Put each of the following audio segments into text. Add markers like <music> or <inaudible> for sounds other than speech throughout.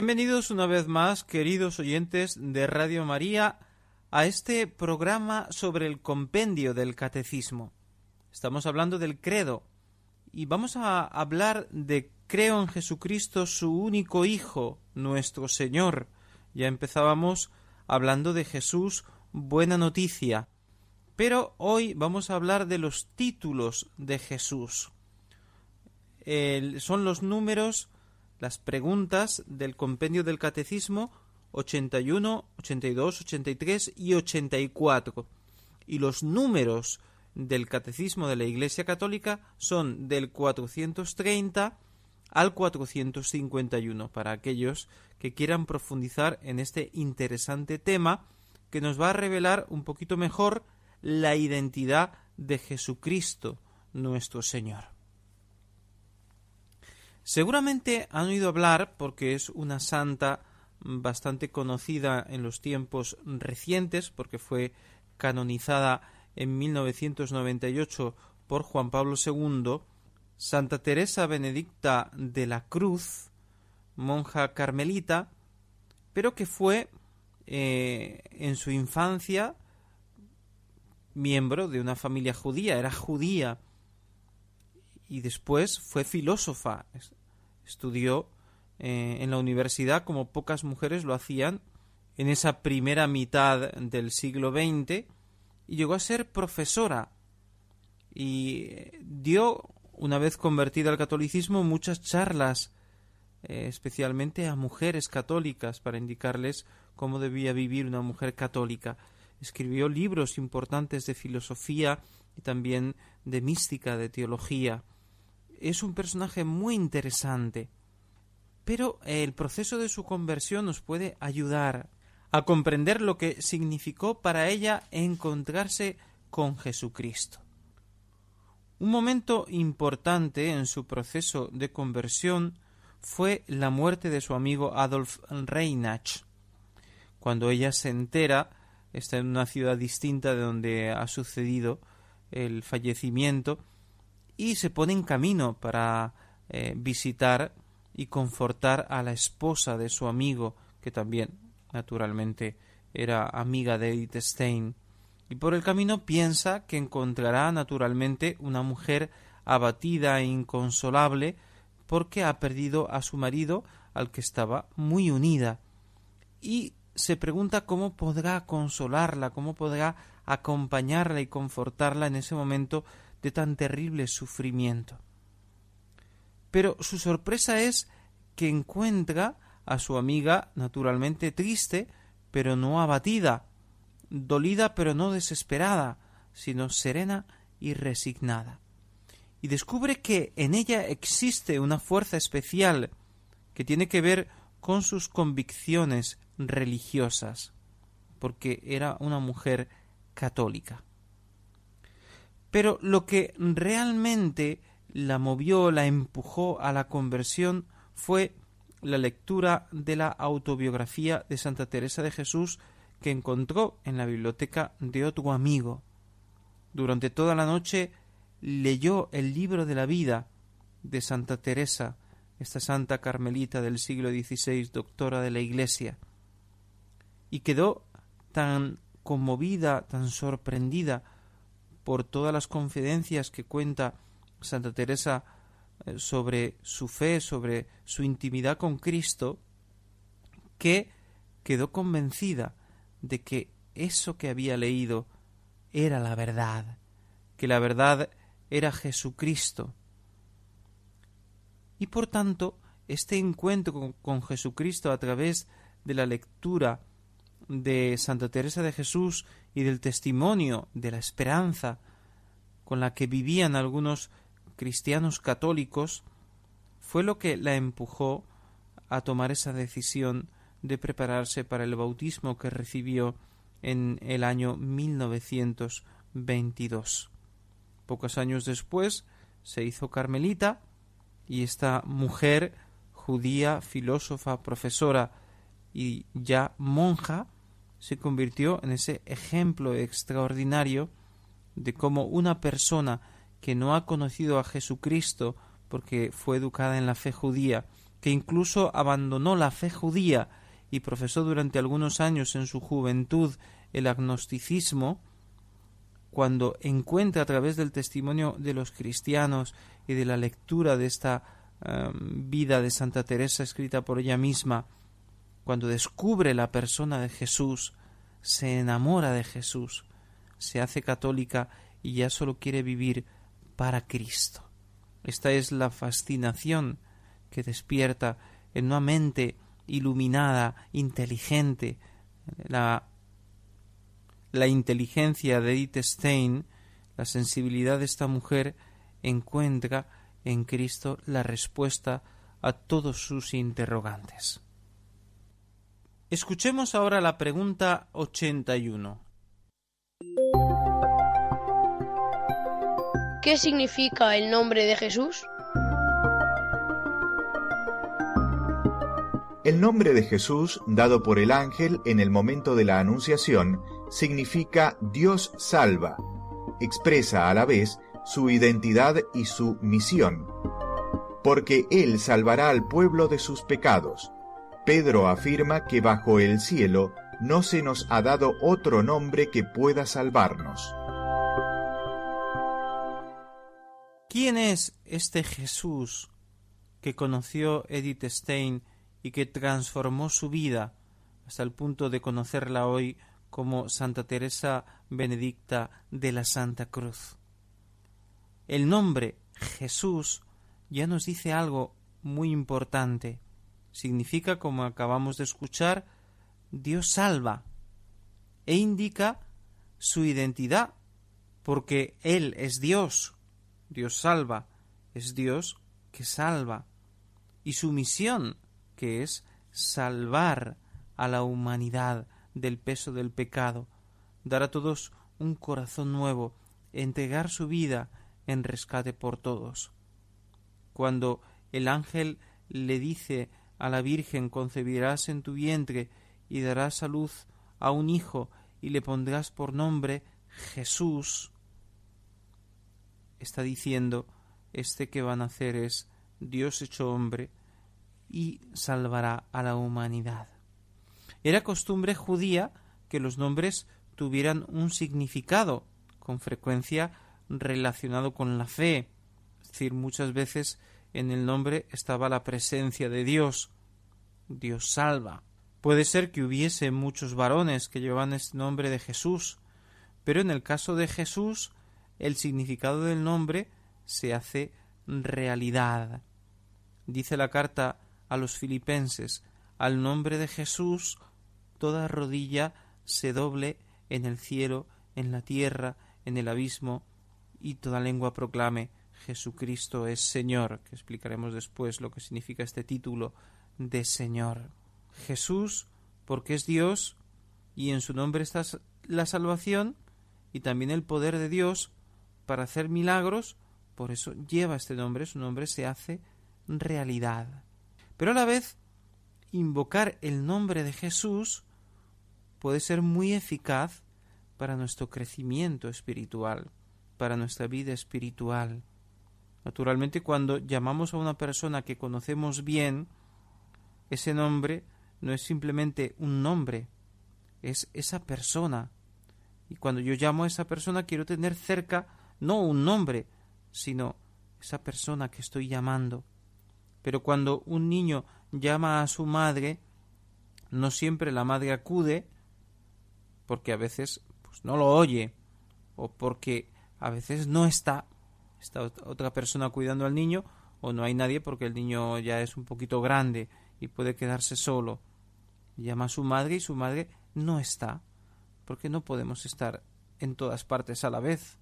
Bienvenidos una vez más, queridos oyentes de Radio María, a este programa sobre el compendio del catecismo. Estamos hablando del credo y vamos a hablar de creo en Jesucristo, su único Hijo, nuestro Señor. Ya empezábamos hablando de Jesús, buena noticia. Pero hoy vamos a hablar de los títulos de Jesús. son los números las preguntas del compendio del catecismo 81, 82, 83 y 84. Y los números del catecismo de la Iglesia Católica son del 430 al 451 para aquellos que quieran profundizar en este interesante tema que nos va a revelar un poquito mejor la identidad de Jesucristo nuestro Señor. Seguramente han oído hablar, porque es una santa bastante conocida en los tiempos recientes, porque fue canonizada en 1998 por Juan Pablo II, Santa Teresa Benedicta de la Cruz, monja carmelita, pero que fue eh, en su infancia miembro de una familia judía, era judía, y después fue filósofa, Estudió eh, en la universidad como pocas mujeres lo hacían en esa primera mitad del siglo XX y llegó a ser profesora. Y eh, dio, una vez convertida al catolicismo, muchas charlas, eh, especialmente a mujeres católicas, para indicarles cómo debía vivir una mujer católica. Escribió libros importantes de filosofía y también de mística, de teología es un personaje muy interesante, pero el proceso de su conversión nos puede ayudar a comprender lo que significó para ella encontrarse con Jesucristo. Un momento importante en su proceso de conversión fue la muerte de su amigo Adolf Reinach. Cuando ella se entera, está en una ciudad distinta de donde ha sucedido el fallecimiento, y se pone en camino para eh, visitar y confortar a la esposa de su amigo, que también, naturalmente, era amiga de Edith Stein. Y por el camino piensa que encontrará, naturalmente, una mujer abatida e inconsolable porque ha perdido a su marido al que estaba muy unida. Y se pregunta cómo podrá consolarla, cómo podrá acompañarla y confortarla en ese momento de tan terrible sufrimiento. Pero su sorpresa es que encuentra a su amiga naturalmente triste, pero no abatida, dolida pero no desesperada, sino serena y resignada. Y descubre que en ella existe una fuerza especial que tiene que ver con sus convicciones religiosas, porque era una mujer católica. Pero lo que realmente la movió, la empujó a la conversión fue la lectura de la autobiografía de Santa Teresa de Jesús que encontró en la biblioteca de otro amigo. Durante toda la noche leyó el libro de la vida de Santa Teresa, esta santa carmelita del siglo XVI, doctora de la Iglesia, y quedó tan conmovida, tan sorprendida por todas las confidencias que cuenta Santa Teresa eh, sobre su fe, sobre su intimidad con Cristo, que quedó convencida de que eso que había leído era la verdad, que la verdad era Jesucristo. Y por tanto, este encuentro con, Jesucristo a través de la lectura de Santa Teresa de Jesús y del testimonio de la esperanza con la que vivían algunos cristianos católicos fue lo que la empujó a tomar esa decisión de prepararse para el bautismo que recibió en el año 1922. Pocos años después se hizo carmelita y esta mujer judía, filósofa, profesora y ya monja, se convirtió en ese ejemplo extraordinario de cómo una persona que no ha conocido a Jesucristo porque fue educada en la fe judía, que incluso abandonó la fe judía y profesó durante algunos años en su juventud el agnosticismo, cuando encuentra a través del testimonio de los cristianos y de la lectura de esta em, vida de Santa Teresa escrita por ella misma, cuando descubre la persona de Jesús, se enamora de Jesús, se hace católica y ya solo quiere vivir para Cristo. Esta es la fascinación que despierta en una mente iluminada, inteligente, la, la inteligencia de Edith Stein, la sensibilidad de esta mujer encuentra en Cristo la respuesta a todos sus interrogantes. Escuchemos ahora la pregunta 81. ¿Qué significa el nombre de Jesús? El nombre de Jesús, dado por el ángel en el momento de la Anunciación, significa Dios salva. Expresa a la vez su identidad y su misión. Porque Él salvará al pueblo de sus pecados Pedro afirma que bajo el cielo no se nos ha dado otro nombre que pueda salvarnos. ¿Quién es este Jesús que conoció Edith Stein y que transformó su vida hasta el punto de conocerla hoy como Santa Teresa Benedicta de la Santa Cruz? El nombre Jesús ya nos dice algo muy importante significa, como acabamos de escuchar, Dios salva e indica su identidad, porque Él es Dios, Dios salva, es Dios que salva, y su misión, que es salvar a la humanidad del peso del pecado, dar a todos un corazón nuevo, entregar su vida en rescate por todos. Cuando el ángel le dice a la Virgen concebirás en tu vientre y darás a luz a un hijo y le pondrás por nombre Jesús. Está diciendo, este que van a hacer es Dios hecho hombre y salvará a la humanidad. Era costumbre judía que los nombres tuvieran un significado, con frecuencia relacionado con la fe. Es decir, muchas veces en el nombre estaba la presencia de Dios. Dios salva. Puede ser que hubiese muchos varones que llevaban este nombre de Jesús, pero en el caso de Jesús el significado del nombre se hace realidad. Dice la carta a los filipenses, al nombre de Jesús toda rodilla se doble en el cielo, en la tierra, en el abismo, y toda lengua proclame Jesucristo es Señor, que explicaremos después lo que significa este título de Señor. Jesús, porque es Dios, y en su nombre está la salvación y también el poder de Dios para hacer milagros, por eso lleva este nombre, su nombre se hace realidad. Pero a la vez, invocar el nombre de Jesús puede ser muy eficaz para nuestro crecimiento espiritual, para nuestra vida espiritual. Naturalmente, cuando llamamos a una persona que conocemos bien, ese nombre no es simplemente un nombre, es esa persona. Y cuando yo llamo a esa persona quiero tener cerca no un nombre, sino esa persona que estoy llamando. Pero cuando un niño llama a su madre, no siempre la madre acude, porque a veces pues, no lo oye, o porque a veces no está está otra persona cuidando al niño o no hay nadie porque el niño ya es un poquito grande y puede quedarse solo. Llama a su madre y su madre no está, porque no podemos estar en todas partes a la vez.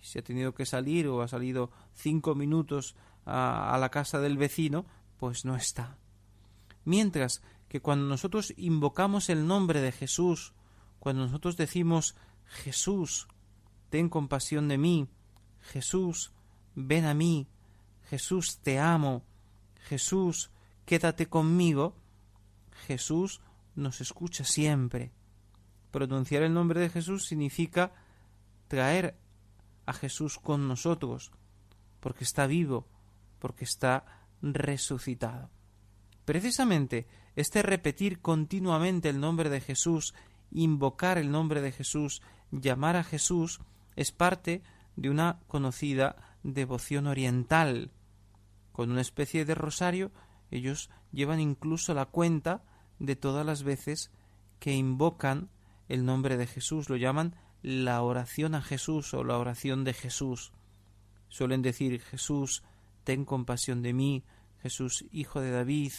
Si ha tenido que salir o ha salido cinco minutos a, a la casa del vecino, pues no está. Mientras que cuando nosotros invocamos el nombre de Jesús, cuando nosotros decimos Jesús, ten compasión de mí, Jesús, ven a mí, Jesús, te amo, Jesús, quédate conmigo, Jesús nos escucha siempre. Pronunciar el nombre de Jesús significa traer a Jesús con nosotros, porque está vivo, porque está resucitado. Precisamente este repetir continuamente el nombre de Jesús, invocar el nombre de Jesús, llamar a Jesús, es parte de una conocida devoción oriental. Con una especie de rosario, ellos llevan incluso la cuenta de todas las veces que invocan el nombre de Jesús, lo llaman la oración a Jesús o la oración de Jesús. Suelen decir Jesús, ten compasión de mí, Jesús, hijo de David,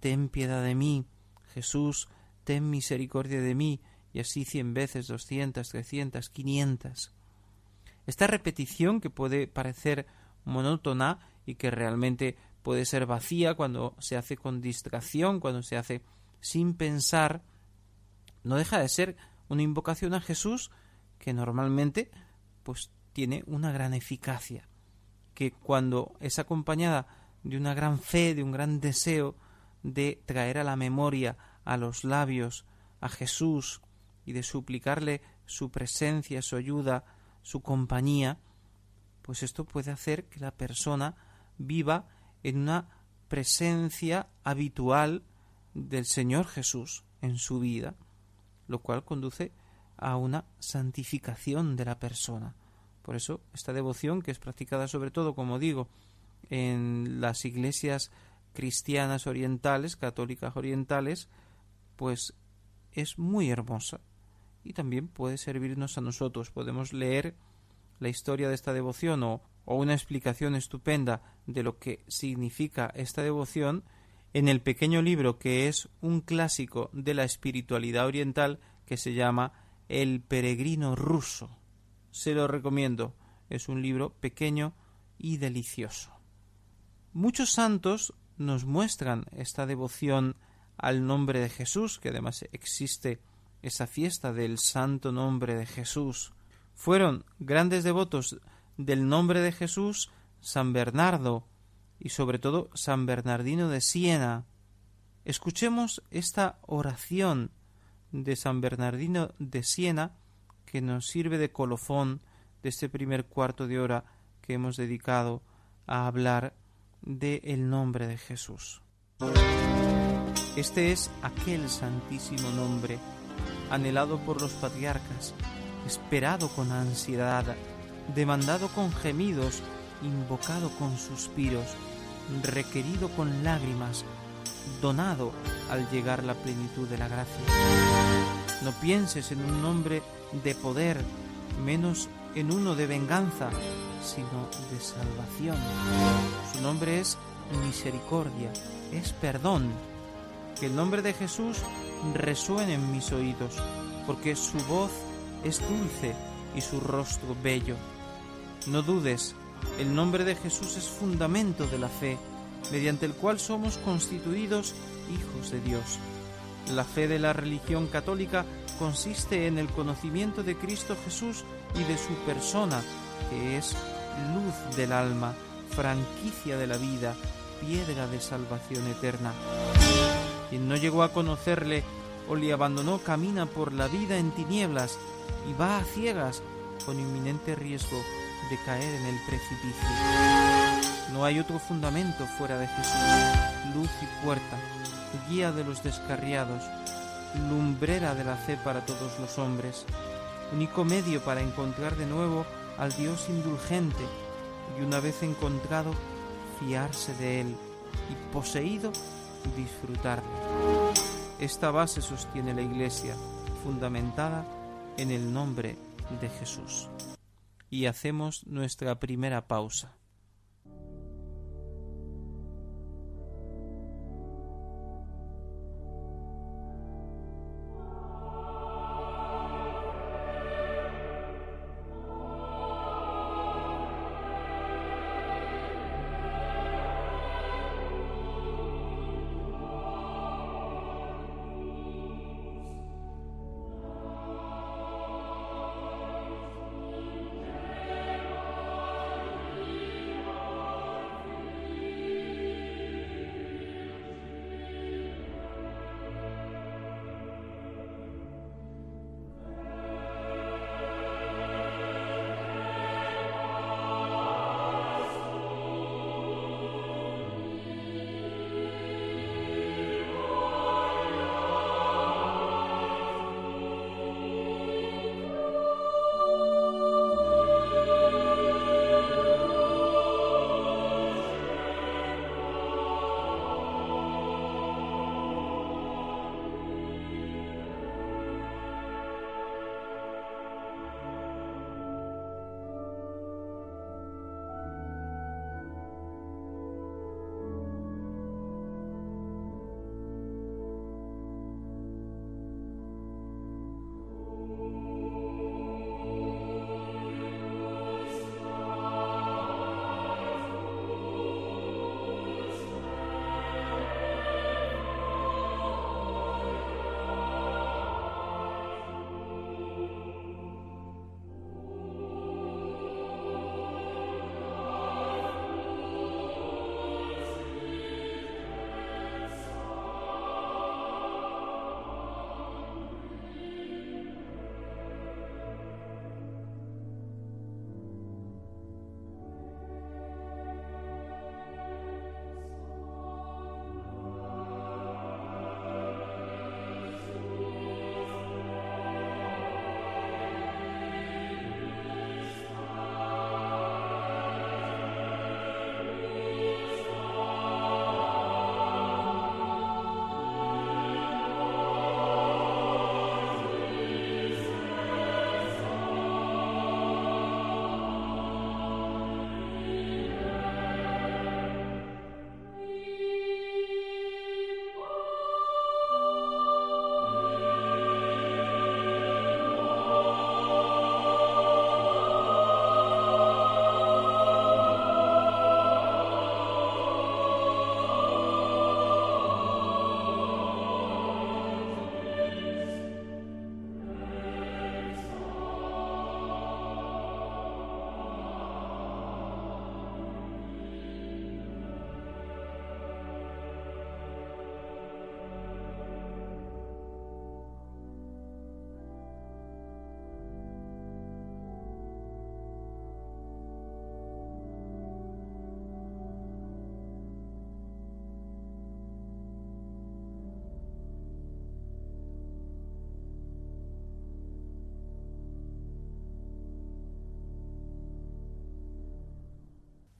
ten piedad de mí, Jesús, ten misericordia de mí, y así cien veces, doscientas, trescientas, quinientas. Esta repetición que puede parecer monótona y que realmente puede ser vacía cuando se hace con distracción, cuando se hace sin pensar, no deja de ser una invocación a Jesús que normalmente pues tiene una gran eficacia, que cuando es acompañada de una gran fe, de un gran deseo de traer a la memoria, a los labios, a Jesús y de suplicarle su presencia, su ayuda, su compañía, pues esto puede hacer que la persona viva en una presencia habitual del Señor Jesús en su vida, lo cual conduce a una santificación de la persona. Por eso esta devoción, que es practicada sobre todo, como digo, en las iglesias cristianas orientales, católicas orientales, pues es muy hermosa y también puede servirnos a nosotros. Podemos leer la historia de esta devoción o, o una explicación estupenda de lo que significa esta devoción en el pequeño libro que es un clásico de la espiritualidad oriental que se llama el peregrino ruso. Se lo recomiendo. Es un libro pequeño y delicioso. Muchos santos nos muestran esta devoción al nombre de Jesús, que además existe esa fiesta del santo nombre de Jesús. Fueron grandes devotos del nombre de Jesús San Bernardo y sobre todo San Bernardino de Siena. Escuchemos esta oración de San Bernardino de Siena, que nos sirve de colofón de este primer cuarto de hora que hemos dedicado a hablar de el nombre de Jesús. Este es aquel santísimo nombre, anhelado por los patriarcas, esperado con ansiedad, demandado con gemidos, invocado con suspiros, requerido con lágrimas, donado al llegar la plenitud de la gracia. No pienses en un nombre de poder, menos en uno de venganza, sino de salvación. Su nombre es misericordia, es perdón. Que el nombre de Jesús resuene en mis oídos, porque su voz es dulce y su rostro bello. No dudes, el nombre de Jesús es fundamento de la fe mediante el cual somos constituidos hijos de Dios. La fe de la religión católica consiste en el conocimiento de Cristo Jesús y de su persona, que es luz del alma, franquicia de la vida, piedra de salvación eterna. Quien no llegó a conocerle o le abandonó camina por la vida en tinieblas y va a ciegas con inminente riesgo de caer en el precipicio. No hay otro fundamento fuera de Jesús, luz y puerta, guía de los descarriados, lumbrera de la fe para todos los hombres, único medio para encontrar de nuevo al Dios indulgente y una vez encontrado, fiarse de Él y poseído, disfrutarle. Esta base sostiene la Iglesia, fundamentada en el nombre de Jesús. Y hacemos nuestra primera pausa.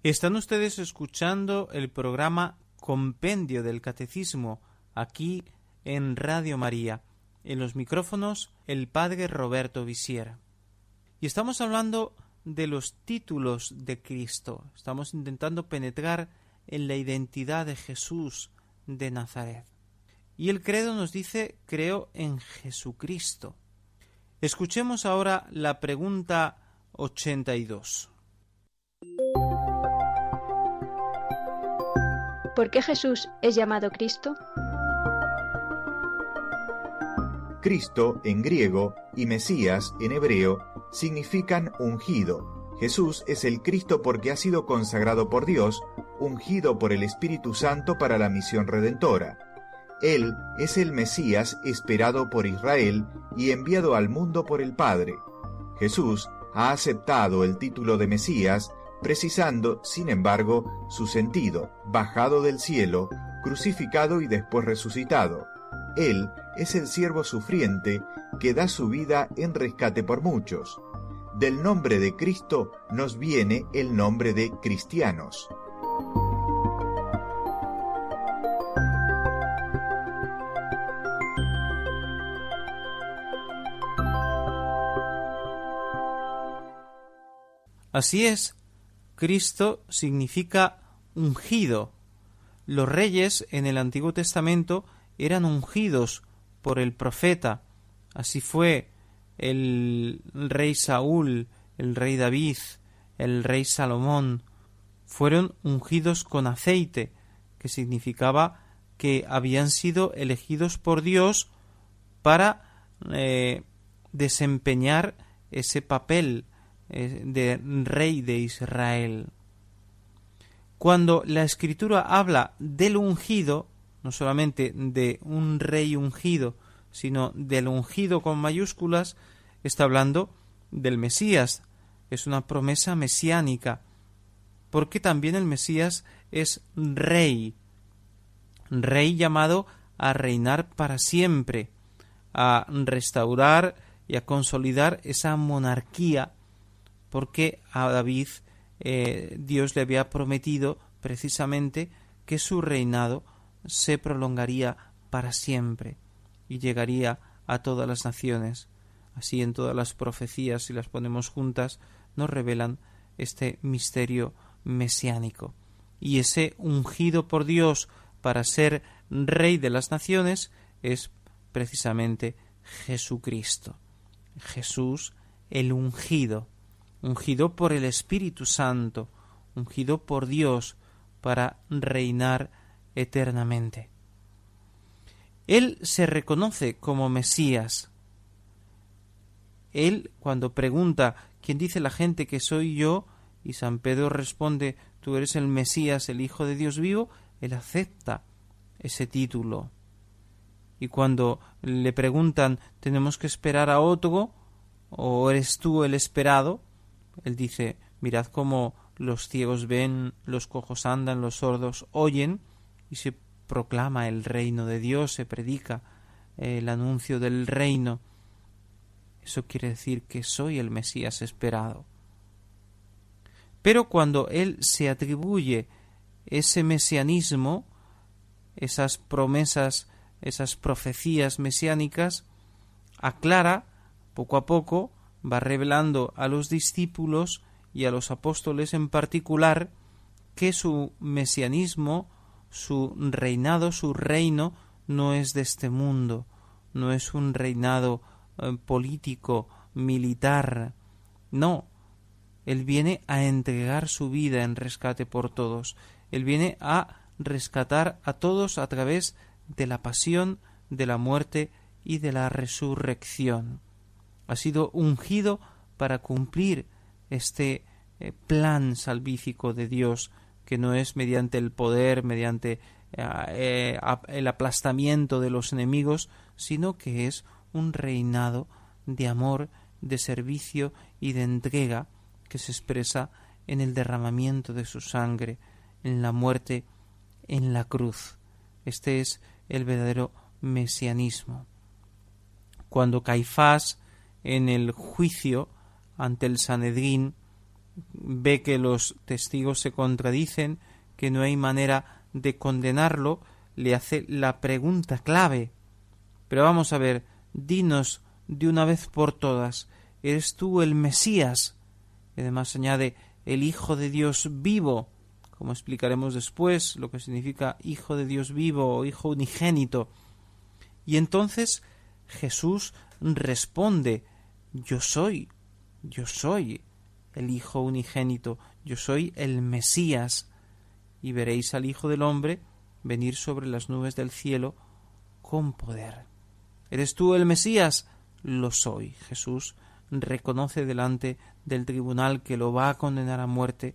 Están ustedes escuchando el programa Compendio del Catecismo aquí en Radio María. En los micrófonos el Padre Roberto Visiera. Y estamos hablando de los títulos de Cristo. Estamos intentando penetrar en la identidad de Jesús de Nazaret. Y el credo nos dice creo en Jesucristo. Escuchemos ahora la pregunta 82. ¿Por qué Jesús es llamado Cristo? Cristo en griego y Mesías en hebreo significan ungido. Jesús es el Cristo porque ha sido consagrado por Dios, ungido por el Espíritu Santo para la misión redentora. Él es el Mesías esperado por Israel y enviado al mundo por el Padre. Jesús ha aceptado el título de Mesías precisando, sin embargo, su sentido, bajado del cielo, crucificado y después resucitado. Él es el siervo sufriente que da su vida en rescate por muchos. Del nombre de Cristo nos viene el nombre de cristianos. Así es, Cristo significa ungido. Los reyes en el Antiguo Testamento eran ungidos por el profeta. Así fue el rey Saúl, el rey David, el rey Salomón. Fueron ungidos con aceite, que significaba que habían sido elegidos por Dios para eh, desempeñar ese papel de rey de Israel. Cuando la escritura habla del ungido, no solamente de un rey ungido, sino del ungido con mayúsculas, está hablando del Mesías. Es una promesa mesiánica, porque también el Mesías es rey, rey llamado a reinar para siempre, a restaurar y a consolidar esa monarquía porque a David eh, Dios le había prometido precisamente que su reinado se prolongaría para siempre y llegaría a todas las naciones. Así en todas las profecías, si las ponemos juntas, nos revelan este misterio mesiánico. Y ese ungido por Dios para ser rey de las naciones es precisamente Jesucristo. Jesús el ungido ungido por el Espíritu Santo, ungido por Dios para reinar eternamente. Él se reconoce como Mesías. Él, cuando pregunta ¿quién dice la gente que soy yo? y San Pedro responde tú eres el Mesías, el Hijo de Dios vivo, él acepta ese título. Y cuando le preguntan ¿tenemos que esperar a otro? ¿O eres tú el esperado? Él dice, mirad cómo los ciegos ven, los cojos andan, los sordos oyen, y se proclama el reino de Dios, se predica el anuncio del reino. Eso quiere decir que soy el Mesías esperado. Pero cuando Él se atribuye ese mesianismo, esas promesas, esas profecías mesiánicas, aclara poco a poco va revelando a los discípulos y a los apóstoles en particular que su mesianismo, su reinado, su reino no es de este mundo, no es un reinado eh, político, militar, no, él viene a entregar su vida en rescate por todos, él viene a rescatar a todos a través de la pasión, de la muerte y de la resurrección ha sido ungido para cumplir este eh, plan salvífico de Dios, que no es mediante el poder, mediante eh, el aplastamiento de los enemigos, sino que es un reinado de amor, de servicio y de entrega que se expresa en el derramamiento de su sangre, en la muerte en la cruz. Este es el verdadero mesianismo. Cuando Caifás en el juicio ante el Sanedrín ve que los testigos se contradicen, que no hay manera de condenarlo, le hace la pregunta clave. Pero vamos a ver, dinos de una vez por todas, ¿eres tú el Mesías? Y además añade el Hijo de Dios vivo, como explicaremos después lo que significa Hijo de Dios vivo o Hijo unigénito. Y entonces Jesús responde Yo soy, yo soy el Hijo unigénito, yo soy el Mesías, y veréis al Hijo del hombre venir sobre las nubes del cielo con poder. ¿Eres tú el Mesías? Lo soy. Jesús reconoce delante del tribunal que lo va a condenar a muerte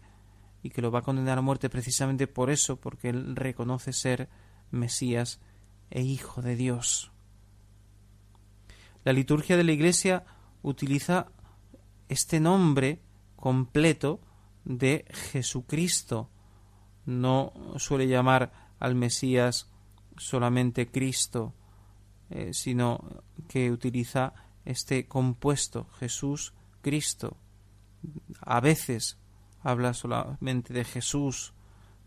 y que lo va a condenar a muerte precisamente por eso, porque él reconoce ser Mesías e Hijo de Dios. La liturgia de la Iglesia utiliza este nombre completo de Jesucristo. No suele llamar al Mesías solamente Cristo, eh, sino que utiliza este compuesto Jesús Cristo. A veces habla solamente de Jesús,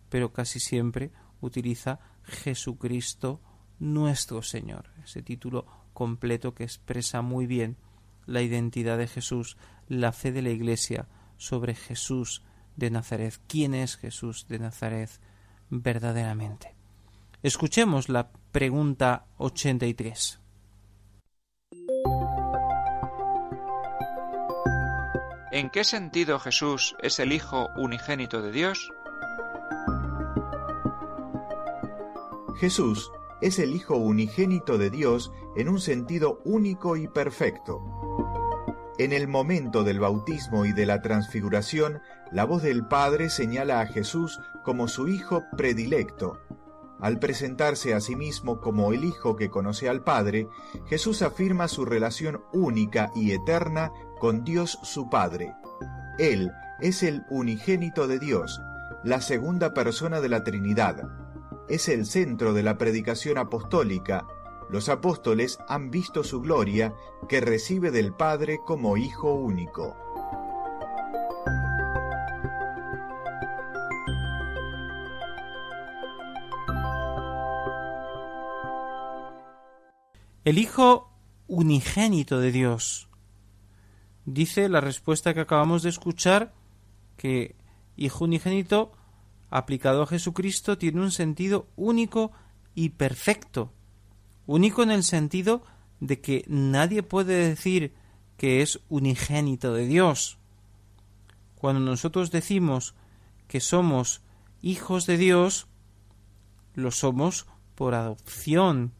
pero casi siempre utiliza Jesucristo nuestro Señor, ese título completo que expresa muy bien la identidad de Jesús, la fe de la Iglesia sobre Jesús de Nazaret. ¿Quién es Jesús de Nazaret verdaderamente? Escuchemos la pregunta 83. ¿En qué sentido Jesús es el Hijo unigénito de Dios? Jesús es el Hijo unigénito de Dios en un sentido único y perfecto. En el momento del bautismo y de la transfiguración, la voz del Padre señala a Jesús como su Hijo predilecto. Al presentarse a sí mismo como el Hijo que conoce al Padre, Jesús afirma su relación única y eterna con Dios su Padre. Él es el unigénito de Dios, la segunda persona de la Trinidad. Es el centro de la predicación apostólica los apóstoles han visto su gloria que recibe del Padre como Hijo único. El Hijo unigénito de Dios. Dice la respuesta que acabamos de escuchar que Hijo unigénito aplicado a Jesucristo tiene un sentido único y perfecto único en el sentido de que nadie puede decir que es unigénito de Dios. Cuando nosotros decimos que somos hijos de Dios, lo somos por adopción,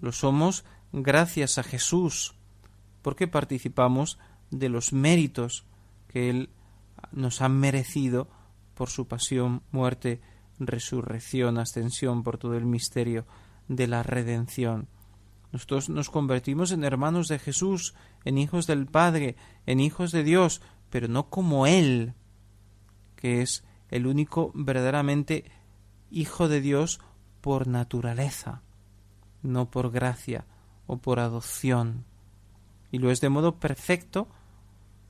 lo somos gracias a Jesús, porque participamos de los méritos que Él nos ha merecido por su pasión, muerte, resurrección, ascensión, por todo el misterio de la redención. Nosotros nos convertimos en hermanos de Jesús, en hijos del Padre, en hijos de Dios, pero no como Él, que es el único verdaderamente hijo de Dios por naturaleza, no por gracia o por adopción. Y lo es de modo perfecto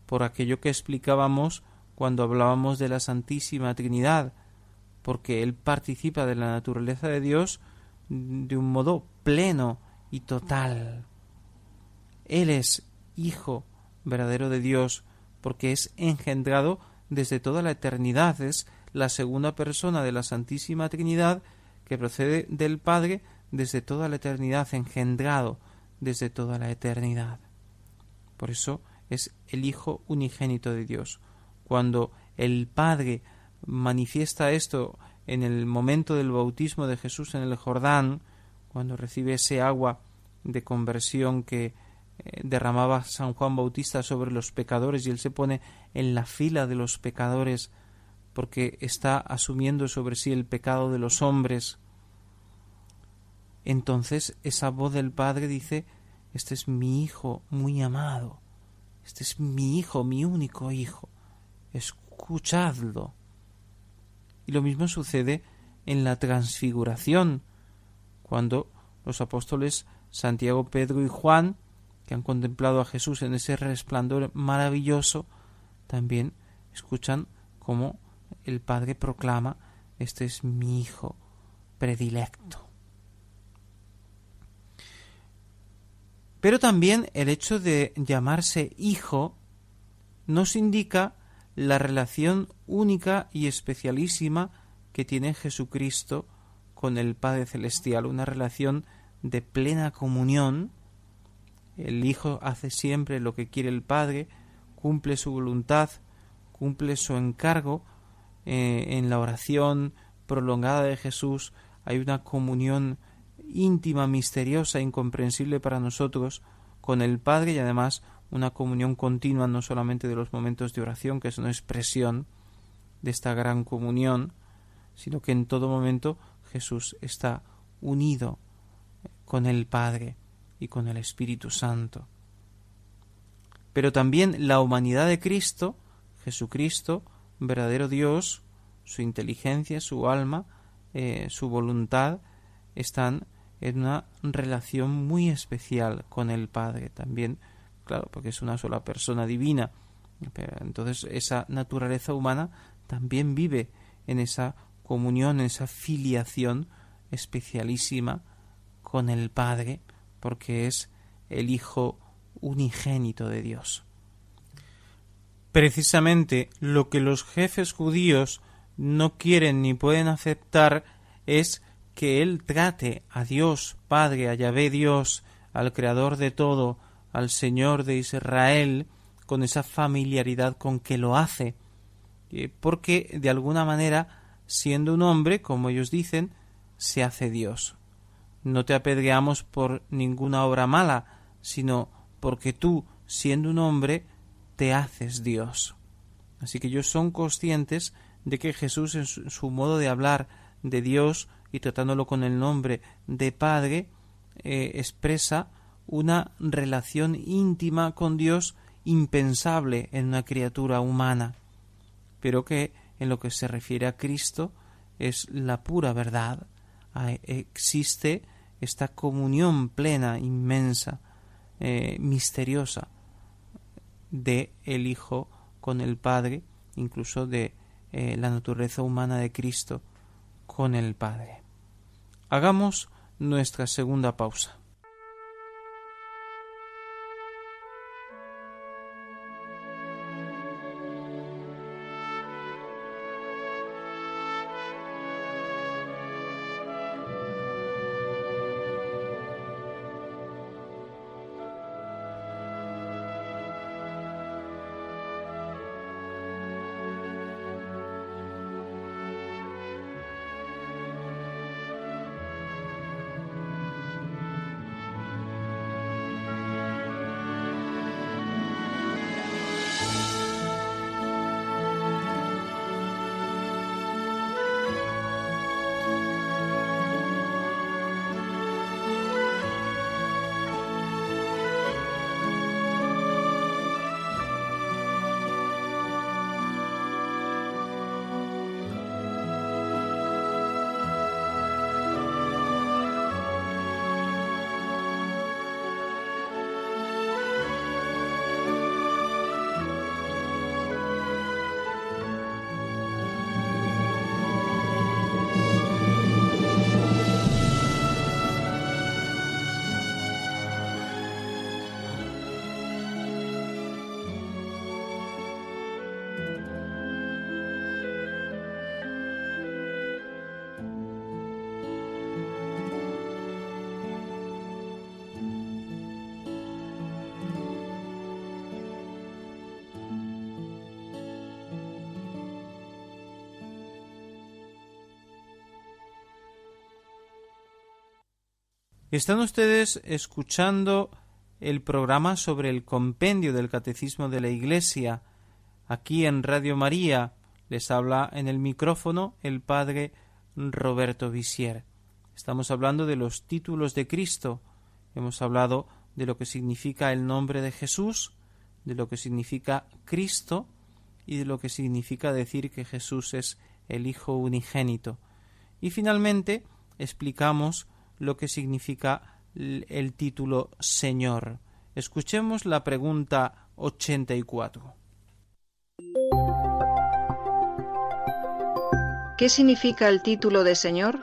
por aquello que explicábamos cuando hablábamos de la Santísima Trinidad, porque Él participa de la naturaleza de Dios de un modo pleno y total. Él es Hijo verdadero de Dios porque es engendrado desde toda la eternidad, es la segunda persona de la Santísima Trinidad que procede del Padre desde toda la eternidad, engendrado desde toda la eternidad. Por eso es el Hijo unigénito de Dios. Cuando el Padre manifiesta esto en el momento del bautismo de Jesús en el Jordán, cuando recibe ese agua de conversión que eh, derramaba San Juan Bautista sobre los pecadores y él se pone en la fila de los pecadores porque está asumiendo sobre sí el pecado de los hombres. Entonces esa voz del Padre dice Este es mi Hijo muy amado, este es mi Hijo, mi único Hijo, escuchadlo. Y lo mismo sucede en la transfiguración, cuando los apóstoles Santiago, Pedro y Juan, que han contemplado a Jesús en ese resplandor maravilloso, también escuchan cómo el Padre proclama, este es mi Hijo predilecto. Pero también el hecho de llamarse Hijo nos indica la relación única y especialísima que tiene Jesucristo con el Padre Celestial, una relación de plena comunión. El Hijo hace siempre lo que quiere el Padre, cumple su voluntad, cumple su encargo. Eh, en la oración prolongada de Jesús hay una comunión íntima, misteriosa, incomprensible para nosotros con el Padre y además una comunión continua no solamente de los momentos de oración, que es una expresión de esta gran comunión, sino que en todo momento Jesús está unido con el Padre y con el Espíritu Santo. Pero también la humanidad de Cristo, Jesucristo, verdadero Dios, su inteligencia, su alma, eh, su voluntad, están en una relación muy especial con el Padre también claro, porque es una sola persona divina. entonces esa naturaleza humana también vive en esa comunión, en esa filiación especialísima con el Padre, porque es el Hijo unigénito de Dios. Precisamente lo que los jefes judíos no quieren ni pueden aceptar es que Él trate a Dios Padre, a Yahvé Dios, al Creador de todo, al Señor de Israel con esa familiaridad con que lo hace, eh, porque de alguna manera, siendo un hombre, como ellos dicen, se hace Dios. No te apedreamos por ninguna obra mala, sino porque tú, siendo un hombre, te haces Dios. Así que ellos son conscientes de que Jesús en su, modo de hablar de Dios y tratándolo con el nombre de Padre, eh, expresa una relación íntima con Dios impensable en una criatura humana, pero que en lo que se refiere a Cristo es la pura verdad. Existe esta comunión plena, inmensa, eh, misteriosa de el Hijo con el Padre, incluso de eh, la naturaleza humana de Cristo con el Padre. Hagamos nuestra segunda pausa. Están ustedes escuchando el programa sobre el compendio del Catecismo de la Iglesia. Aquí en Radio María les habla en el micrófono el Padre Roberto Visier. Estamos hablando de los títulos de Cristo. Hemos hablado de lo que significa el nombre de Jesús, de lo que significa Cristo y de lo que significa decir que Jesús es el Hijo unigénito. Y finalmente explicamos lo que significa el título Señor. Escuchemos la pregunta 84. ¿Qué significa el título de Señor?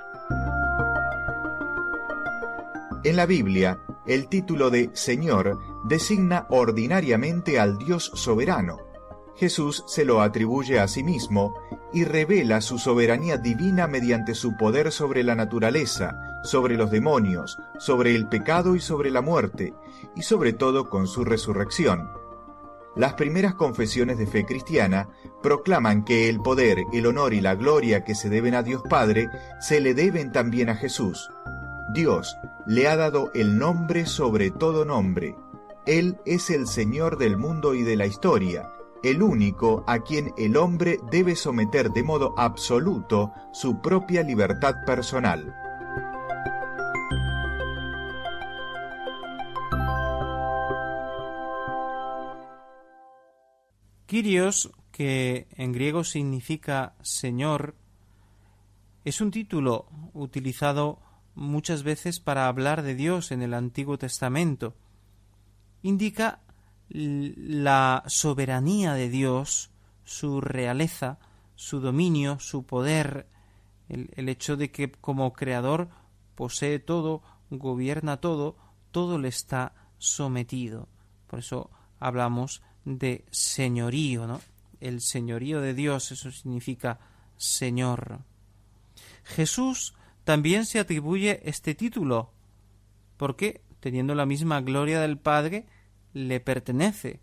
En la Biblia, el título de Señor designa ordinariamente al Dios soberano. Jesús se lo atribuye a sí mismo y revela su soberanía divina mediante su poder sobre la naturaleza, sobre los demonios, sobre el pecado y sobre la muerte, y sobre todo con su resurrección. Las primeras confesiones de fe cristiana proclaman que el poder, el honor y la gloria que se deben a Dios Padre se le deben también a Jesús. Dios le ha dado el nombre sobre todo nombre. Él es el Señor del mundo y de la historia, el único a quien el hombre debe someter de modo absoluto su propia libertad personal. Kyrios, que en griego significa Señor, es un título utilizado muchas veces para hablar de Dios en el Antiguo Testamento. Indica la soberanía de Dios, su realeza, su dominio, su poder, el, el, hecho de que como creador posee todo, gobierna todo, todo le está sometido. Por eso hablamos de señorío, ¿no? El señorío de Dios, eso significa Señor. Jesús también se atribuye este título, porque, teniendo la misma gloria del Padre, le pertenece,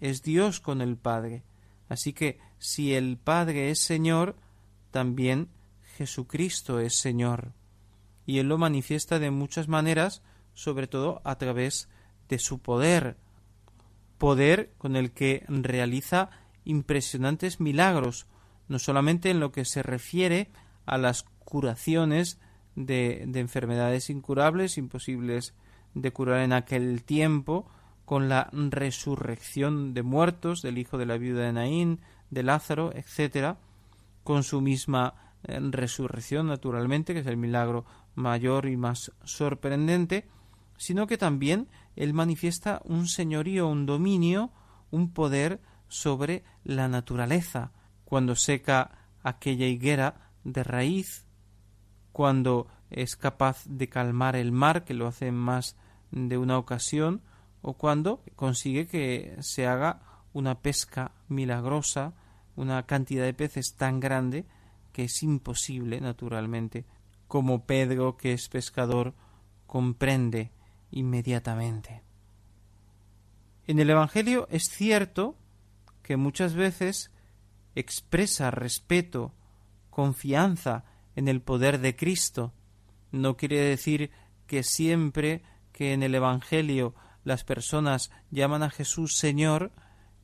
es Dios con el Padre. Así que si el Padre es Señor, también Jesucristo es Señor. Y Él lo manifiesta de muchas maneras, sobre todo a través de su poder, poder con el que realiza impresionantes milagros, no solamente en lo que se refiere a las curaciones de, de enfermedades incurables, imposibles de curar en aquel tiempo, con la resurrección de muertos del hijo de la viuda de Naín, de Lázaro, etc., con su misma eh, resurrección, naturalmente, que es el milagro mayor y más sorprendente, sino que también él manifiesta un señorío, un dominio, un poder sobre la naturaleza, cuando seca aquella higuera de raíz, cuando es capaz de calmar el mar, que lo hace en más de una ocasión, o cuando consigue que se haga una pesca milagrosa, una cantidad de peces tan grande que es imposible, naturalmente, como Pedro, que es pescador, comprende inmediatamente. En el Evangelio es cierto que muchas veces expresa respeto, confianza en el poder de Cristo. No quiere decir que siempre que en el Evangelio las personas llaman a Jesús Señor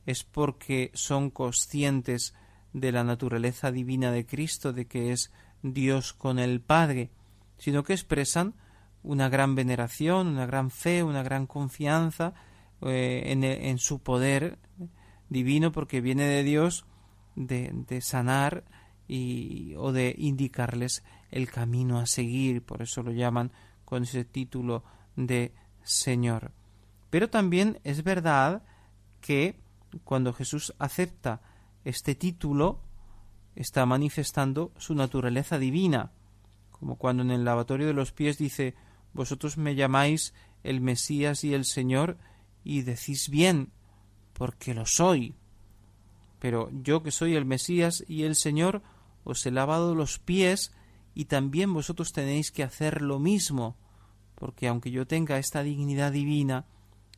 es porque son conscientes de la naturaleza divina de Cristo, de que es Dios con el Padre, sino que expresan una gran veneración, una gran fe, una gran confianza eh, en, su poder divino, porque viene de Dios de, de sanar y, o de indicarles el camino a seguir, por eso lo llaman con ese título de Señor. Pero también es verdad que cuando Jesús acepta este título, está manifestando su naturaleza divina, como cuando en el lavatorio de los pies dice vosotros me llamáis el Mesías y el Señor, y decís bien, porque lo soy. Pero yo que soy el Mesías y el Señor, os he lavado los pies, y también vosotros tenéis que hacer lo mismo, porque aunque yo tenga esta dignidad divina,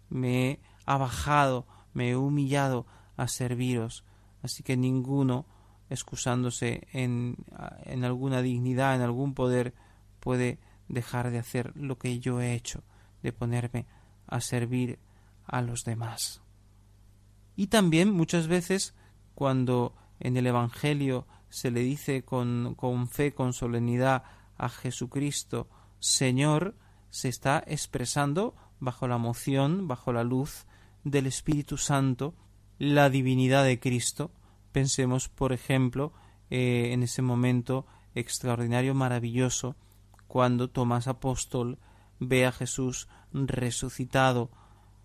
me he abajado, me he humillado a serviros. Así que ninguno, excusándose en, en alguna dignidad, en algún poder, puede dejar de hacer lo que yo he hecho, de ponerme a servir a los demás. Y también muchas veces cuando en el Evangelio se le dice con, con fe, con solemnidad a Jesucristo, Señor, se está expresando bajo la moción, bajo la luz del Espíritu Santo, la divinidad de Cristo. Pensemos, por ejemplo, eh, en ese momento extraordinario, maravilloso, cuando Tomás Apóstol ve a Jesús resucitado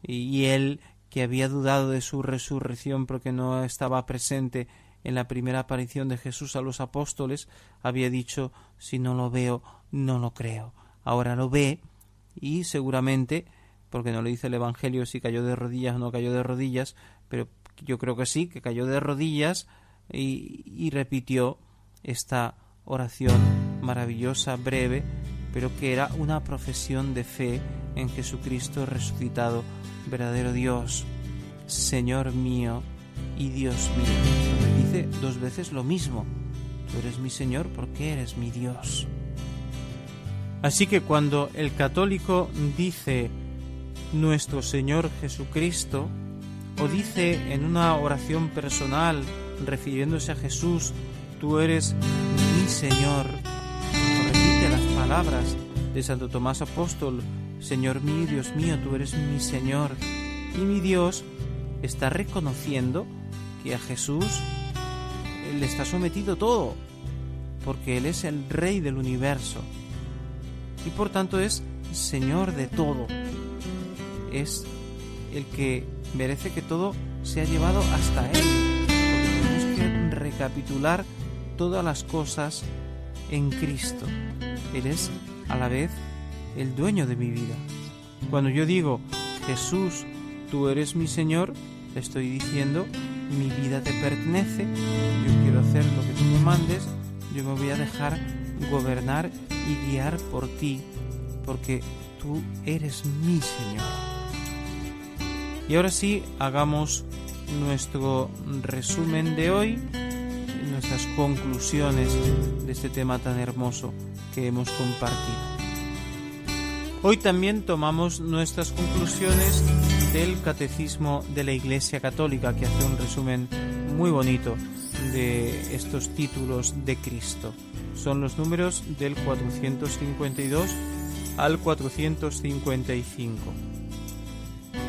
y él que había dudado de su resurrección porque no estaba presente en la primera aparición de Jesús a los apóstoles había dicho si no lo veo, no lo creo. Ahora lo ve y seguramente, porque no le dice el Evangelio si cayó de rodillas o no cayó de rodillas, pero yo creo que sí, que cayó de rodillas y, y repitió esta oración maravillosa, breve, pero que era una profesión de fe en Jesucristo resucitado, verdadero Dios, Señor mío y Dios mío. Dice dos veces lo mismo. Tú eres mi Señor porque eres mi Dios. Así que cuando el católico dice nuestro Señor Jesucristo, o dice en una oración personal refiriéndose a Jesús, tú eres mi Señor, palabras de Santo Tomás Apóstol, Señor mío, Dios mío, tú eres mi Señor. Y mi Dios está reconociendo que a Jesús le está sometido todo, porque Él es el Rey del universo. Y por tanto es Señor de todo. Es el que merece que todo sea llevado hasta Él. Porque tenemos que recapitular todas las cosas en Cristo. Él es a la vez el dueño de mi vida. Cuando yo digo, Jesús, tú eres mi Señor, estoy diciendo, mi vida te pertenece, yo quiero hacer lo que tú me mandes, yo me voy a dejar gobernar y guiar por ti, porque tú eres mi Señor. Y ahora sí, hagamos nuestro resumen de hoy, nuestras conclusiones de este tema tan hermoso que hemos compartido. Hoy también tomamos nuestras conclusiones del Catecismo de la Iglesia Católica, que hace un resumen muy bonito de estos títulos de Cristo. Son los números del 452 al 455.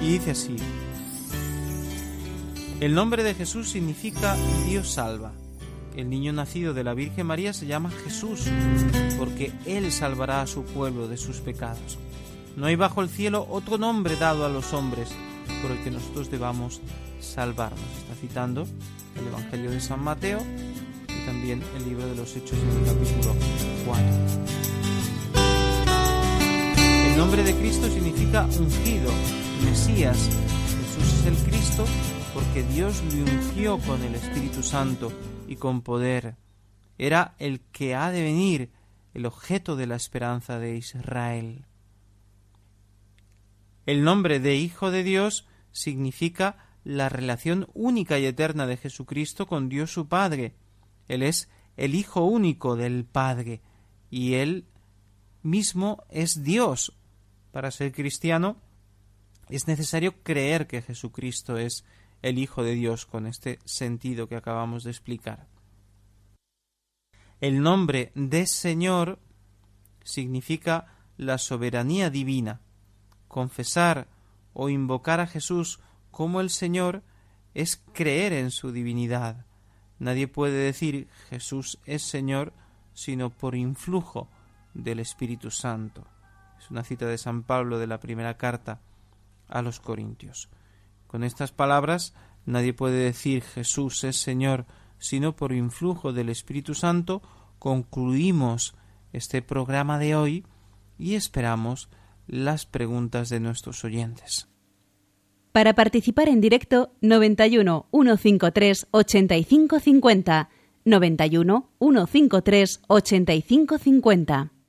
Y dice así, el nombre de Jesús significa Dios salva. El niño nacido de la Virgen María se llama Jesús, porque Él salvará a su pueblo de sus pecados. No hay bajo el cielo otro nombre dado a los hombres por el que nosotros debamos salvarnos. Está citando el Evangelio de San Mateo y también el libro de los Hechos en el capítulo 4. El nombre de Cristo significa ungido, Mesías. Jesús es el Cristo porque Dios le ungió con el Espíritu Santo y con poder. Era el que ha de venir, el objeto de la esperanza de Israel. El nombre de Hijo de Dios significa la relación única y eterna de Jesucristo con Dios su Padre. Él es el Hijo único del Padre y Él mismo es Dios. Para ser cristiano es necesario creer que Jesucristo es el Hijo de Dios con este sentido que acabamos de explicar. El nombre de Señor significa la soberanía divina. Confesar o invocar a Jesús como el Señor es creer en su divinidad. Nadie puede decir Jesús es Señor sino por influjo del Espíritu Santo. Es una cita de San Pablo de la primera carta a los Corintios. Con estas palabras nadie puede decir Jesús es Señor, sino por influjo del Espíritu Santo concluimos este programa de hoy y esperamos las preguntas de nuestros oyentes. Para participar en directo 91 153 8550 91 153 8550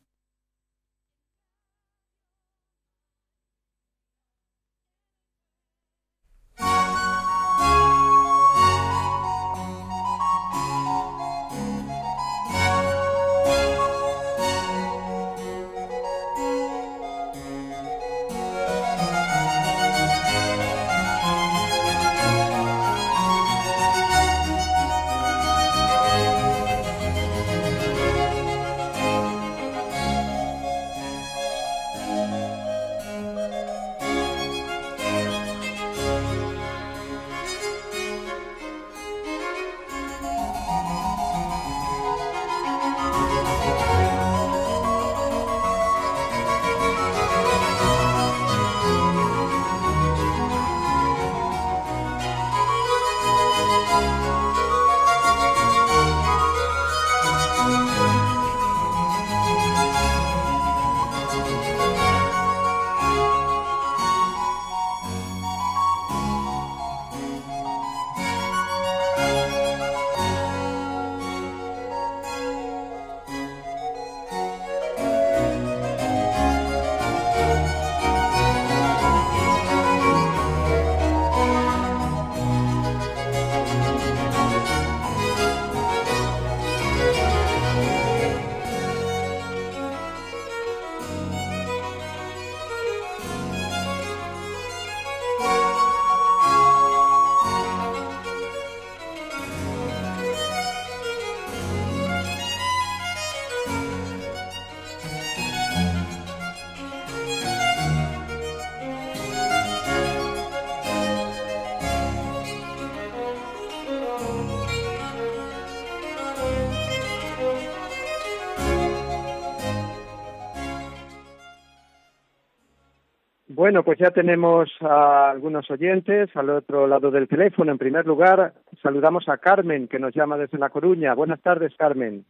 Bueno, pues ya tenemos a algunos oyentes al otro lado del teléfono. En primer lugar, saludamos a Carmen, que nos llama desde La Coruña. Buenas tardes, Carmen.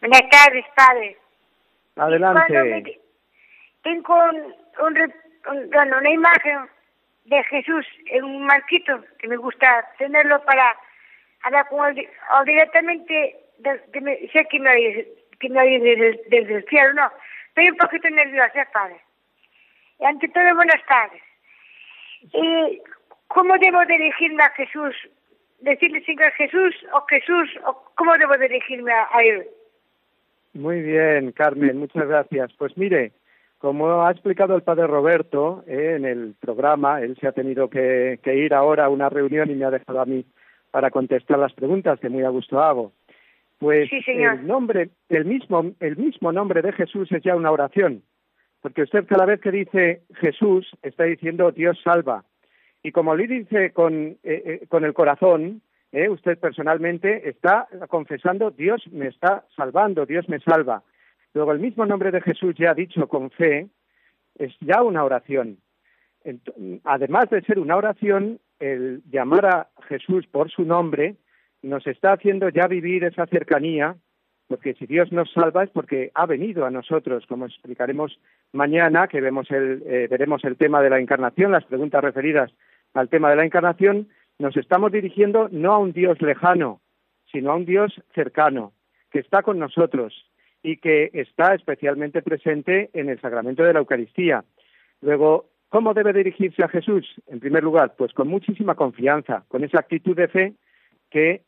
Buenas tardes, padre. Adelante. tengo una imagen de Jesús en un marquito que me gusta tenerlo para hablar con él o directamente, sé que me, que me desde, desde el cielo, no. Estoy un poquito nerviosa, padre. Y ante todo, buenas tardes. ¿Y cómo debo dirigirme a Jesús? ¿Decirle Señor Jesús o Jesús? o ¿Cómo debo dirigirme a, él? Muy bien, Carmen, muchas gracias. Pues mire, como ha explicado el padre Roberto eh, en el programa, él se ha tenido que, ir ahora a una reunión y me ha dejado a mí para contestar las preguntas que muy a gusto hago. Pues el nombre, el mismo, el mismo nombre de Jesús es ya una oración. Porque usted cada vez que dice Jesús está diciendo Dios salva. Y como le dice con, eh, eh, con el corazón, eh, usted personalmente está confesando Dios me está salvando, Dios me salva. Luego el mismo nombre de Jesús ya dicho con fe es ya una oración. Además de ser una oración, el llamar a Jesús por su nombre nos está haciendo ya vivir esa cercanía porque si Dios nos salva es porque ha venido a nosotros, como explicaremos mañana, que vemos el, eh, veremos el tema de la encarnación, las preguntas referidas al tema de la encarnación, nos estamos dirigiendo no a un Dios lejano, sino a un Dios cercano, que está con nosotros y que está especialmente presente en el sacramento de la Eucaristía. Luego, ¿cómo debe dirigirse a Jesús? En primer lugar, pues con muchísima confianza, con esa actitud de fe que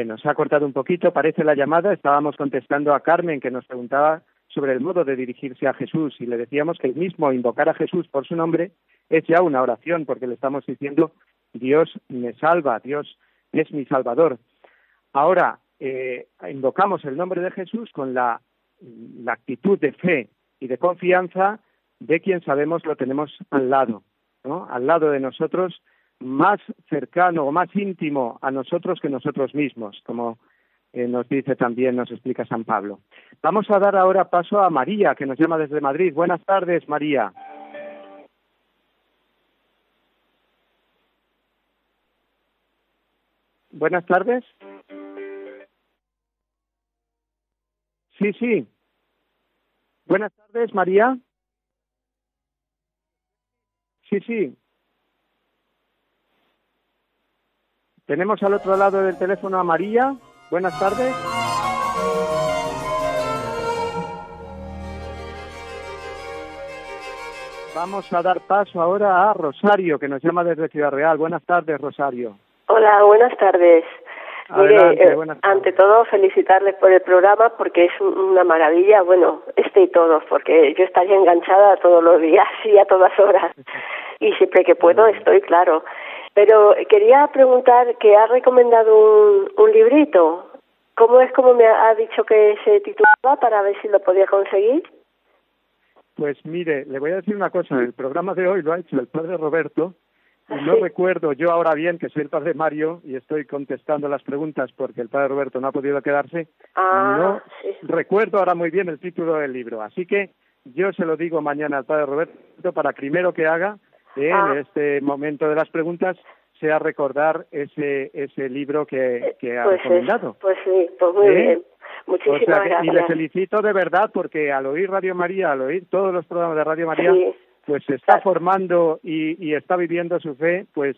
Bueno, se ha cortado un poquito, parece la llamada. Estábamos contestando a Carmen que nos preguntaba sobre el modo de dirigirse a Jesús y le decíamos que el mismo invocar a Jesús por su nombre es ya una oración porque le estamos diciendo Dios me salva, Dios es mi salvador. Ahora, eh, invocamos el nombre de Jesús con la, la actitud de fe y de confianza de quien sabemos lo tenemos al lado, ¿no? Al lado de nosotros más cercano o más íntimo a nosotros que nosotros mismos, como eh, nos dice también, nos explica San Pablo. Vamos a dar ahora paso a María, que nos llama desde Madrid. Buenas tardes, María. Buenas tardes. Sí, sí. Buenas tardes, María. Sí, sí. Tenemos al otro lado del teléfono a María. Buenas tardes. Vamos a dar paso ahora a Rosario, que nos llama desde Ciudad Real. Buenas tardes, Rosario. Hola, buenas tardes. Mire, eh, ante todo felicitarles por el programa porque es una maravilla, bueno, este y todo, porque yo estaría enganchada todos los días y a todas horas. <laughs> Y siempre que puedo estoy, claro. Pero quería preguntar que ha recomendado un, un librito. ¿Cómo es como me ha dicho que se titulaba para ver si lo podía conseguir? Pues mire, le voy a decir una cosa. El programa de hoy lo ha hecho el padre Roberto. Y no recuerdo yo ahora bien que soy el padre Mario y estoy contestando las preguntas porque el padre Roberto no ha podido quedarse. Ah, no recuerdo ahora muy bien el título del libro. Así que yo se lo digo mañana al padre Roberto para primero que haga en ah. este momento de las preguntas sea recordar ese ese libro que, que ha pues recomendado. pues sí, pues muy ¿Eh? bien. Muchísimas gracias. Y le felicito de verdad porque al oír Radio María, al oír todos los programas de Radio María, pues se está formando y, y está viviendo su fe, pues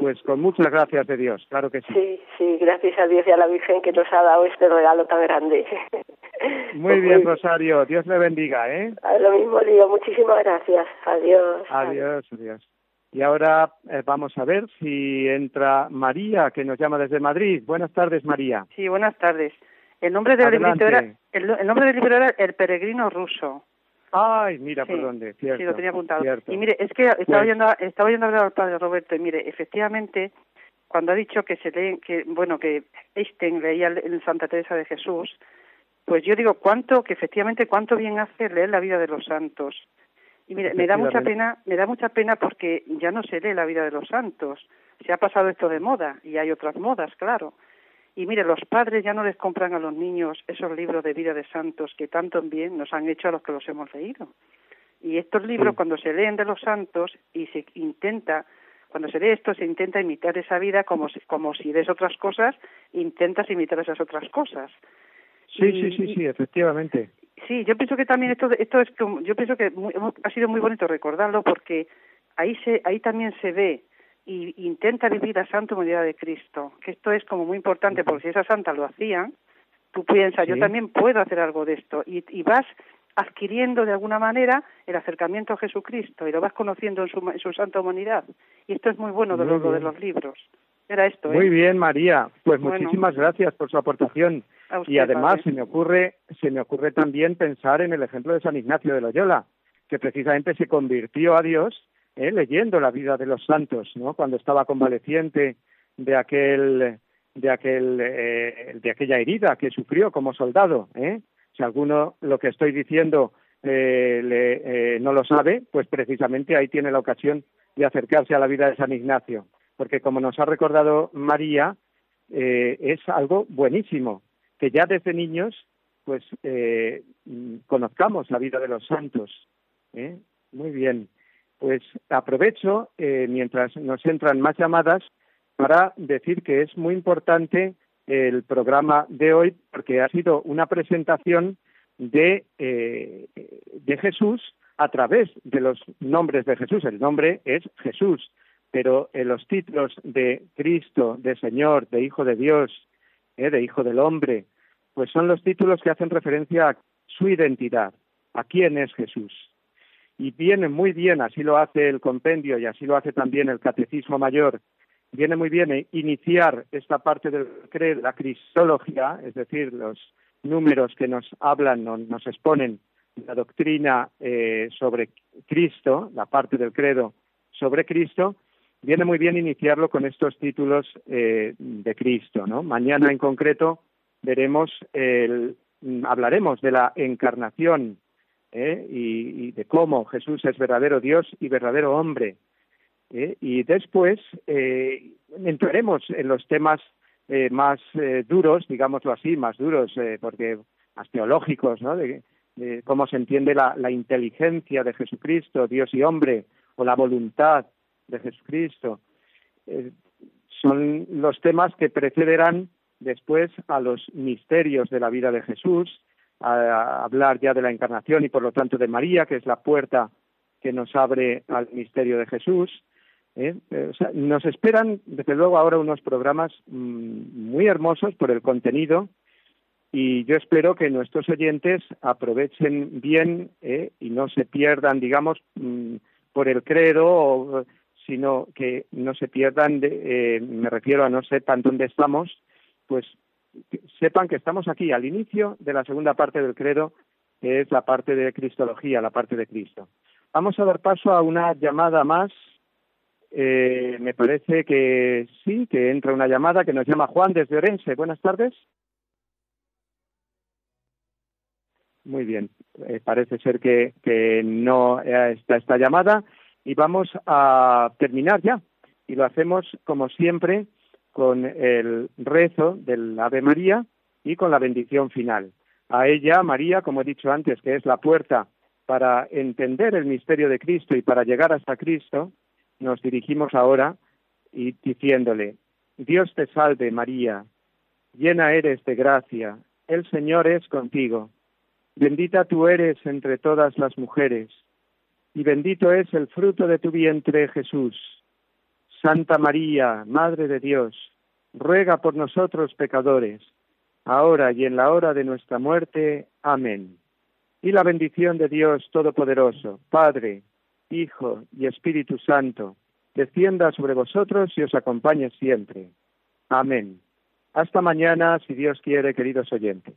Pues con muchas gracias de Dios, claro que sí. Sí, sí, gracias a Dios y a la Virgen que nos ha dado este regalo tan grande. <laughs> Muy bien, Rosario, Dios le bendiga, ¿eh? lo mismo digo, muchísimas gracias. Adiós. Adiós, adiós. Y ahora eh, vamos a ver si entra María, que nos llama desde Madrid. Buenas tardes, María. Sí, buenas tardes. El nombre del libro era el, nombre del libro era El peregrino ruso. Ay, mira por dónde, cierto. Sí, lo tenía apuntado. Cierto. Y mire, es que estaba, pues oyendo, estaba oyendo hablar al padre Roberto y mire, efectivamente, cuando ha dicho que se lee, que, bueno, que Einstein leía en Santa Teresa de Jesús, pues yo digo, cuánto, que efectivamente, cuánto bien hace leer la vida de los santos. Y mire, me da mucha pena, me da mucha pena porque ya no se lee la vida de los santos. Se ha pasado esto de moda y hay otras modas, claro. Y mire, los padres ya no les compran a los niños esos libros de vida de santos que tanto bien nos han hecho a los que los hemos leído. Y estos libros, cuando se leen de los santos y se intenta, cuando se lee esto, se intenta imitar esa vida como si, como si ves otras cosas, intentas imitar esas otras cosas. Sí, sí, sí, sí, efectivamente. Sí, yo pienso que también esto, esto es, yo pienso que ha sido muy bonito recordarlo porque ahí se, ahí también se ve y intenta vivir la santa humanidad de Cristo, que esto es como muy importante porque si esa santa lo hacía, tú piensas, yo también puedo hacer algo de esto y, y, vas adquiriendo de alguna manera el acercamiento a Jesucristo y lo vas conociendo en su, en su santa humanidad. Y esto es muy bueno de, lo, de los libros. Era esto. ¿eh? Muy bien, María. Pues muchísimas gracias por su aportación. y además se me ocurre se me ocurre también pensar en el ejemplo de San Ignacio de Loyola, que precisamente se convirtió a Dios ¿eh? leyendo la vida de los santos, ¿no? Cuando estaba convaleciente de aquel de aquel eh, de aquella herida que sufrió como soldado, ¿eh? Si alguno lo que estoy diciendo eh, le, no lo sabe, pues precisamente ahí tiene la ocasión de acercarse a la vida de San Ignacio, porque como nos ha recordado María, es algo buenísimo que ya desde niños pues conozcamos la vida de los santos. Muy bien. Pues aprovecho, eh, mientras nos entran más llamadas, para decir que es muy importante el programa de hoy porque ha sido una presentación de, eh, Jesús a través de los nombres de Jesús. El nombre es Jesús, pero en los títulos de Cristo, de Señor, de Hijo de Dios, eh, de Hijo del Hombre, pues son los títulos que hacen referencia a su identidad, a quién es Jesús y viene muy bien, así lo hace el compendio y así lo hace también el Catecismo Mayor, viene muy bien iniciar esta parte del credo, la cristología, es decir, los números que nos hablan, nos exponen la doctrina eh, sobre Cristo, la parte del credo sobre Cristo, viene muy bien iniciarlo con estos títulos eh, de Cristo. ¿no? Mañana en concreto veremos el, hablaremos de la encarnación ¿eh? y, de cómo Jesús es verdadero Dios y verdadero hombre. ¿eh? Y después eh, entraremos en los temas más duros, digámoslo así, más duros, porque más teológicos, ¿no? De, cómo se entiende la, la, inteligencia de Jesucristo, Dios y hombre, o la voluntad de Jesucristo. son los temas que precederán después a los misterios de la vida de Jesús, a, hablar ya de la encarnación y por lo tanto de María, que es la puerta que nos abre al misterio de Jesús. ¿eh? Eh, nos esperan, desde luego, ahora unos programas mm, muy hermosos por el contenido y yo espero que nuestros oyentes aprovechen bien ¿eh? y no se pierdan, digamos, mm, por el credo, sino que no se pierdan, me refiero a no sepan dónde estamos, pues sepan que estamos aquí al inicio de la segunda parte del credo, que es la parte de Cristología, la parte de Cristo. Vamos a dar paso a una llamada más. Eh, me parece que sí, que entra una llamada que nos llama Juan desde Orense. Buenas tardes. Muy bien, eh, parece ser que, que no está esta llamada y vamos a terminar ya. Y lo hacemos como siempre con el rezo del Ave María y con la bendición final. A ella, María, como he dicho antes, que es la puerta para entender el misterio de Cristo y para llegar hasta Cristo, nos dirigimos ahora y diciéndole, Dios te salve María, llena eres de gracia, el Señor es contigo, bendita tú eres entre todas las mujeres, y bendito es el fruto de tu vientre Jesús. Santa María, Madre de Dios, ruega por nosotros pecadores, ahora y en la hora de nuestra muerte. Amén. Y la bendición de Dios Todopoderoso, Padre, Hijo y Espíritu Santo, descienda sobre vosotros y os acompañe siempre. Amén. Hasta mañana, si Dios quiere, queridos oyentes.